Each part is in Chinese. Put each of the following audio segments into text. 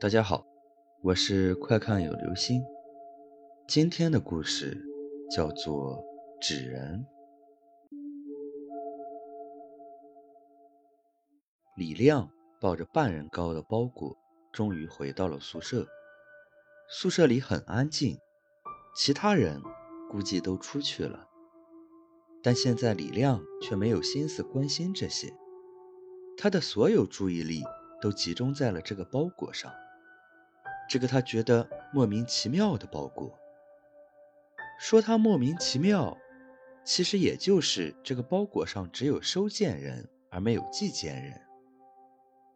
大家好，我是快看有流星。今天的故事叫做《纸人》。李亮抱着半人高的包裹，终于回到了宿舍。宿舍里很安静，其他人估计都出去了。但现在李亮却没有心思关心这些，他的所有注意力都集中在了这个包裹上。这个他觉得莫名其妙的包裹，说他莫名其妙，其实也就是这个包裹上只有收件人而没有寄件人。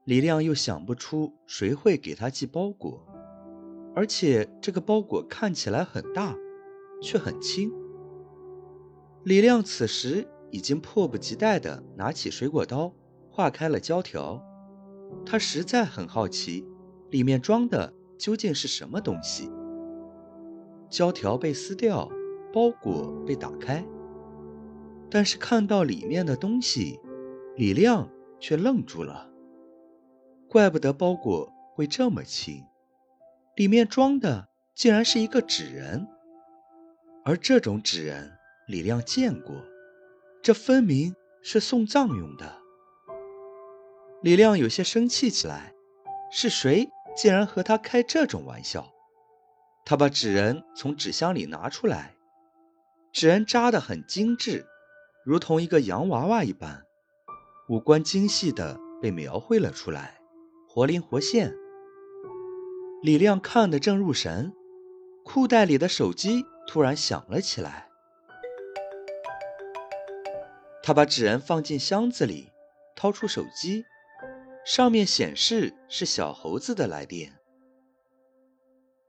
李亮又想不出谁会给他寄包裹，而且这个包裹看起来很大，却很轻。李亮此时已经迫不及待地拿起水果刀，划开了胶条。他实在很好奇，里面装的。究竟是什么东西？胶条被撕掉，包裹被打开，但是看到里面的东西，李亮却愣住了。怪不得包裹会这么轻，里面装的竟然是一个纸人，而这种纸人李亮见过，这分明是送葬用的。李亮有些生气起来，是谁？竟然和他开这种玩笑！他把纸人从纸箱里拿出来，纸人扎得很精致，如同一个洋娃娃一般，五官精细的被描绘了出来，活灵活现。李亮看得正入神，裤袋里的手机突然响了起来。他把纸人放进箱子里，掏出手机。上面显示是小猴子的来电。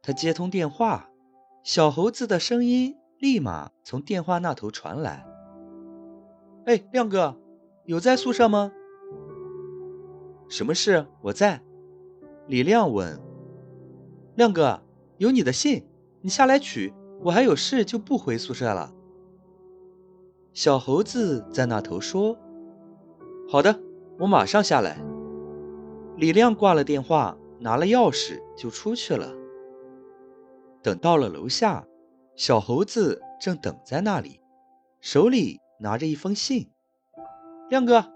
他接通电话，小猴子的声音立马从电话那头传来：“哎，亮哥，有在宿舍吗？”“什么事？我在。”李亮问。“亮哥，有你的信，你下来取。我还有事，就不回宿舍了。”小猴子在那头说：“好的，我马上下来。”李亮挂了电话，拿了钥匙就出去了。等到了楼下，小猴子正等在那里，手里拿着一封信。亮哥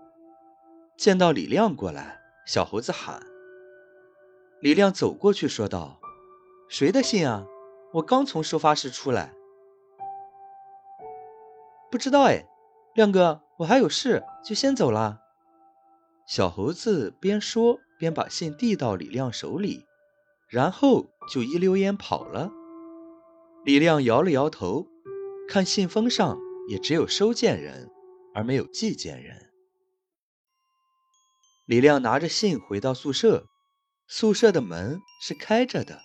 见到李亮过来，小猴子喊。李亮走过去说道：“谁的信啊？我刚从收发室出来。”不知道哎，亮哥，我还有事，就先走了。小猴子边说。便把信递到李亮手里，然后就一溜烟跑了。李亮摇了摇头，看信封上也只有收件人，而没有寄件人。李亮拿着信回到宿舍，宿舍的门是开着的，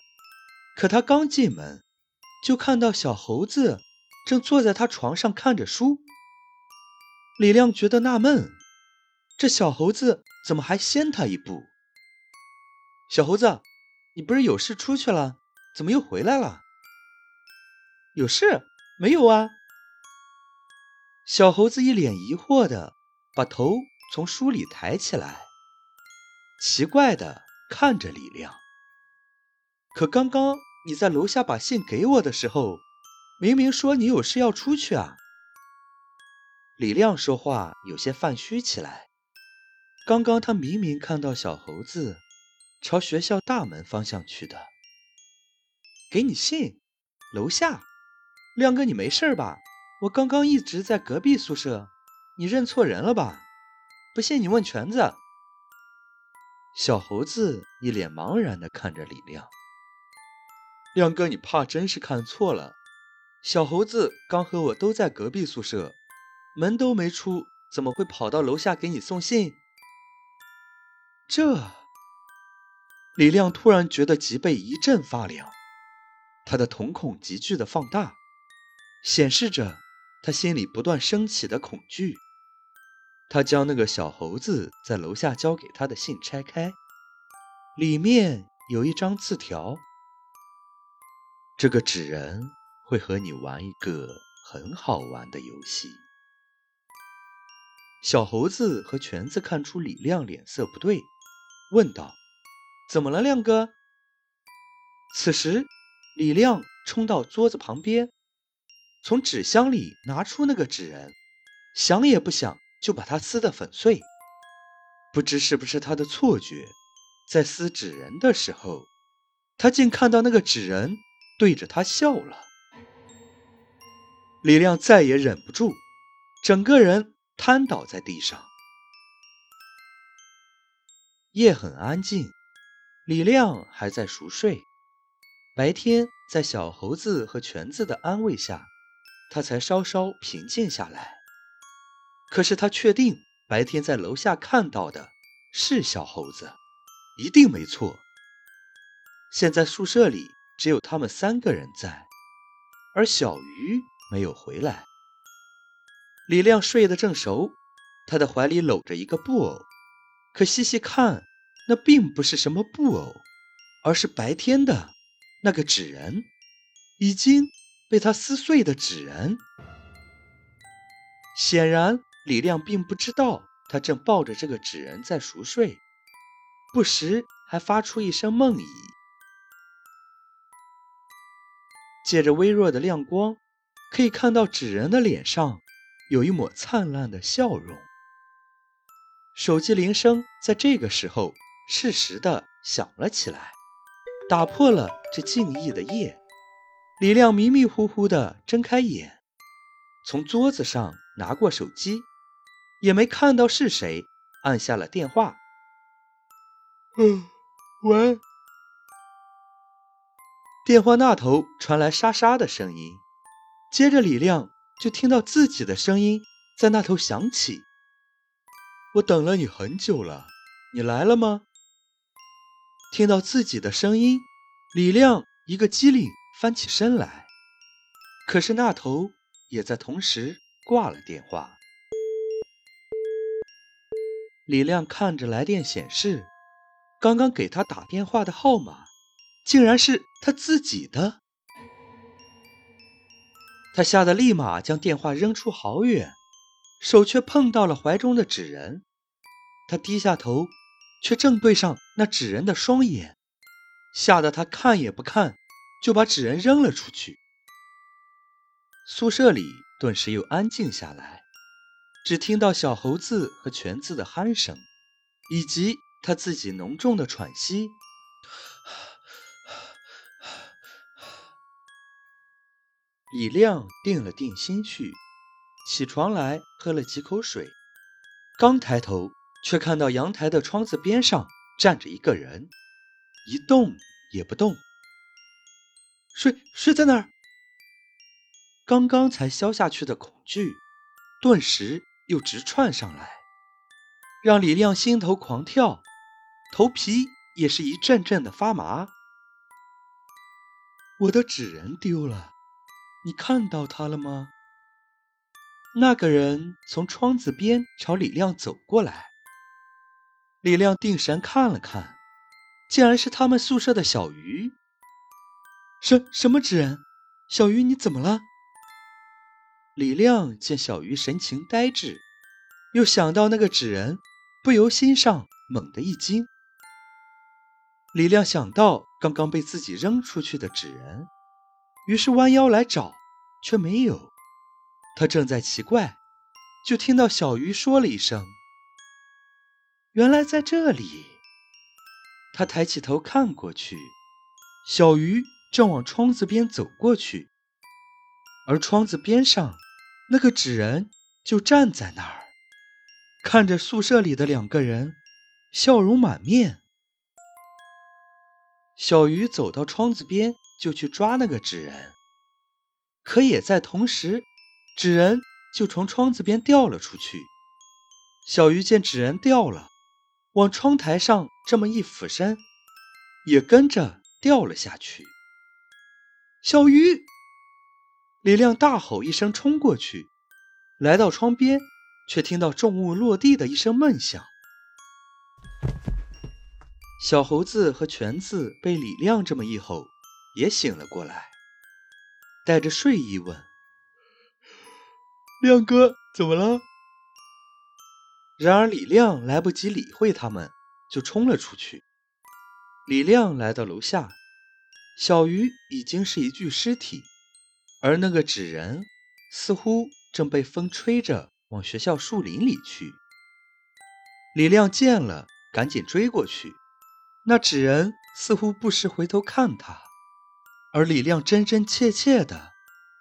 可他刚进门，就看到小猴子正坐在他床上看着书。李亮觉得纳闷，这小猴子怎么还先他一步？小猴子，你不是有事出去了，怎么又回来了？有事？没有啊。小猴子一脸疑惑的把头从书里抬起来，奇怪的看着李亮。可刚刚你在楼下把信给我的时候，明明说你有事要出去啊。李亮说话有些犯虚起来。刚刚他明明看到小猴子。朝学校大门方向去的。给你信，楼下，亮哥，你没事吧？我刚刚一直在隔壁宿舍，你认错人了吧？不信你问全子。小猴子一脸茫然地看着李亮。亮哥，你怕真是看错了。小猴子刚和我都在隔壁宿舍，门都没出，怎么会跑到楼下给你送信？这。李亮突然觉得脊背一阵发凉，他的瞳孔急剧的放大，显示着他心里不断升起的恐惧。他将那个小猴子在楼下交给他的信拆开，里面有一张字条。这个纸人会和你玩一个很好玩的游戏。小猴子和全子看出李亮脸色不对，问道。怎么了，亮哥？此时，李亮冲到桌子旁边，从纸箱里拿出那个纸人，想也不想就把它撕得粉碎。不知是不是他的错觉，在撕纸人的时候，他竟看到那个纸人对着他笑了。李亮再也忍不住，整个人瘫倒在地上。夜很安静，李亮还在熟睡。白天在小猴子和犬子的安慰下，他才稍稍平静下来。可是他确定白天在楼下看到的是小猴子，一定没错。现在宿舍里只有他们三个人在，而小鱼。没有回来。李亮睡得正熟，他的怀里搂着一个布偶，可细细看，那并不是什么布偶，而是白天的那个纸人，已经被他撕碎的纸人。显然，李亮并不知道他正抱着这个纸人在熟睡，不时还发出一声梦呓。借着微弱的亮光。可以看到纸人的脸上有一抹灿烂的笑容。手机铃声在这个时候适时的响了起来，打破了这静谧的夜。李亮迷迷糊糊的睁开眼，从桌子上拿过手机，也没看到是谁，按下了电话。嗯，喂。电话那头传来沙沙的声音。接着，李亮就听到自己的声音在那头响起：“我等了你很久了，你来了吗？”听到自己的声音，李亮一个机灵，翻起身来。可是那头也在同时挂了电话。李亮看着来电显示，刚刚给他打电话的号码，竟然是他自己的。他吓得立马将电话扔出好远，手却碰到了怀中的纸人。他低下头，却正对上那纸人的双眼，吓得他看也不看，就把纸人扔了出去。宿舍里顿时又安静下来，只听到小猴子和犬子的鼾声，以及他自己浓重的喘息。李亮定了定心绪，起床来喝了几口水，刚抬头，却看到阳台的窗子边上站着一个人，一动也不动。睡睡在那儿？刚刚才消下去的恐惧，顿时又直窜上来，让李亮心头狂跳，头皮也是一阵阵的发麻。我的纸人丢了。你看到他了吗？那个人从窗子边朝李亮走过来。李亮定神看了看，竟然是他们宿舍的小鱼。什什么纸人？小鱼，你怎么了？李亮见小鱼神情呆滞，又想到那个纸人，不由心上猛地一惊。李亮想到刚刚被自己扔出去的纸人。于是弯腰来找，却没有。他正在奇怪，就听到小鱼说了一声：“原来在这里。”他抬起头看过去，小鱼正往窗子边走过去，而窗子边上那个纸人就站在那儿，看着宿舍里的两个人，笑容满面。小鱼走到窗子边。就去抓那个纸人，可也在同时，纸人就从窗子边掉了出去。小鱼见纸人掉了，往窗台上这么一俯身，也跟着掉了下去。小鱼！李亮大吼一声，冲过去，来到窗边，却听到重物落地的一声闷响。小猴子和全子被李亮这么一吼。也醒了过来，带着睡意问：“亮哥，怎么了？”然而李亮来不及理会他们，就冲了出去。李亮来到楼下，小鱼已经是一具尸体，而那个纸人似乎正被风吹着往学校树林里去。李亮见了，赶紧追过去。那纸人似乎不时回头看他，而李亮真真切切的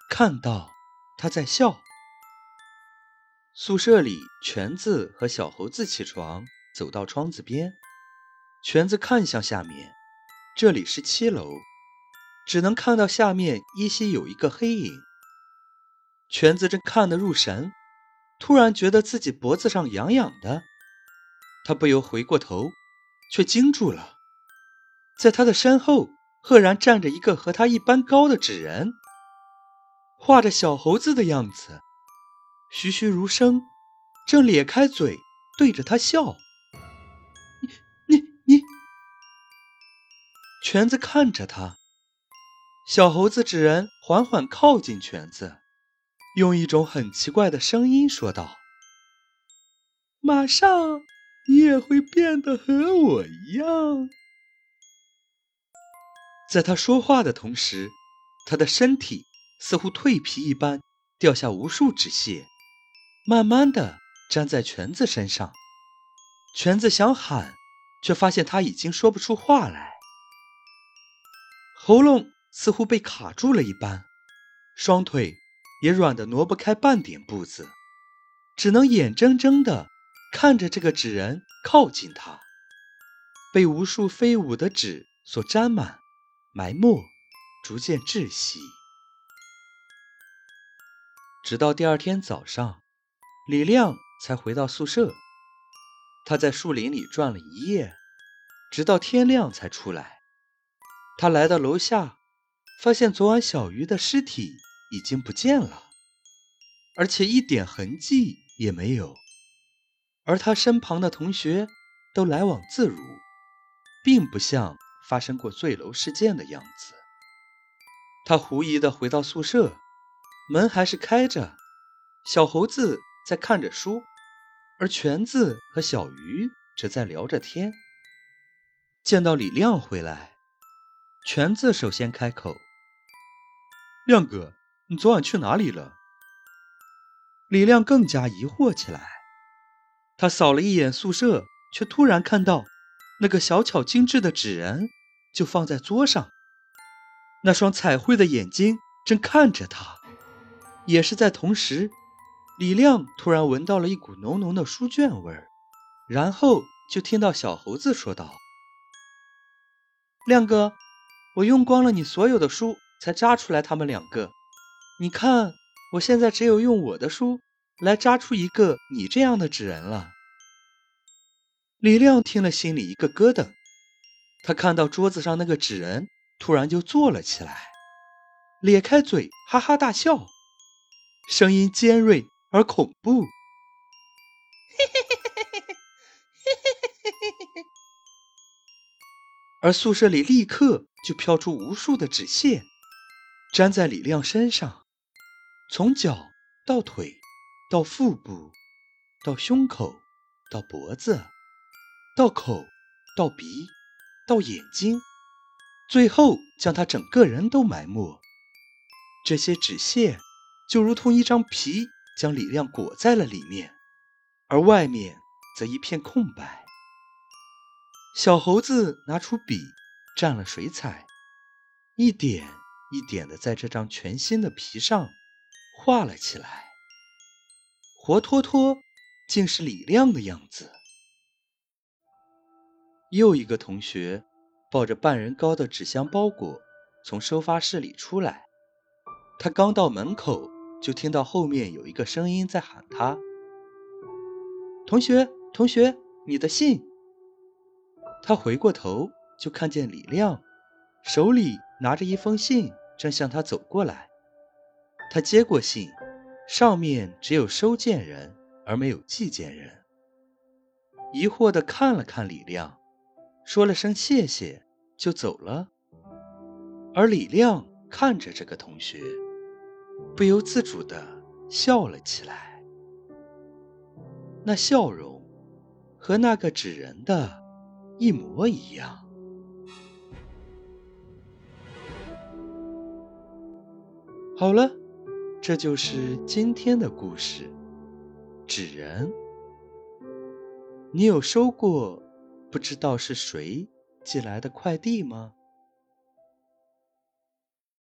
看到他在笑。宿舍里，全子和小猴子起床，走到窗子边。全子看向下面，这里是七楼，只能看到下面依稀有一个黑影。全子正看得入神，突然觉得自己脖子上痒痒的。他不由回过头，却惊住了，在他的身后赫然站着一个和他一般高的纸人，画着小猴子的样子，栩栩如生，正咧开嘴对着他笑。你你你！全子看着他，小猴子纸人缓缓靠近全子，用一种很奇怪的声音说道：“马上。”你也会变得和我一样。在他说话的同时，他的身体似乎蜕皮一般，掉下无数纸屑，慢慢的粘在全子身上。全子想喊，却发现他已经说不出话来，喉咙似乎被卡住了一般，双腿也软得挪不开半点步子，只能眼睁睁的。看着这个纸人靠近他，被无数飞舞的纸所沾满、埋没，逐渐窒息。直到第二天早上，李亮才回到宿舍。他在树林里转了一夜，直到天亮才出来。他来到楼下，发现昨晚小鱼的尸体已经不见了，而且一点痕迹也没有。而他身旁的同学都来往自如，并不像发生过坠楼事件的样子。他狐疑地回到宿舍，门还是开着，小猴子在看着书，而全子和小鱼则在聊着天。见到李亮回来，全子首先开口：“亮哥，你昨晚去哪里了？”李亮更加疑惑起来。他扫了一眼宿舍，却突然看到那个小巧精致的纸人就放在桌上，那双彩绘的眼睛正看着他。也是在同时，李亮突然闻到了一股浓浓的书卷味儿，然后就听到小猴子说道：“亮哥，我用光了你所有的书，才扎出来他们两个。你看，我现在只有用我的书。”来扎出一个你这样的纸人了。李亮听了，心里一个咯噔。他看到桌子上那个纸人，突然就坐了起来，咧开嘴，哈哈大笑，声音尖锐而恐怖。而宿舍里立刻就飘出无数的纸屑，粘在李亮身上，从脚到腿。到腹部，到胸口，到脖子，到口，到鼻，到眼睛，最后将他整个人都埋没。这些纸屑就如同一张皮，将李亮裹在了里面，而外面则一片空白。小猴子拿出笔，蘸了水彩，一点一点的在这张全新的皮上画了起来。活脱脱竟是李亮的样子。又一个同学抱着半人高的纸箱包裹从收发室里出来，他刚到门口，就听到后面有一个声音在喊他：“同学，同学，你的信。”他回过头，就看见李亮手里拿着一封信，正向他走过来。他接过信。上面只有收件人，而没有寄件人。疑惑地看了看李亮，说了声谢谢，就走了。而李亮看着这个同学，不由自主地笑了起来。那笑容和那个纸人的一模一样。好了，这就是今天的故事。纸人，你有收过不知道是谁寄来的快递吗？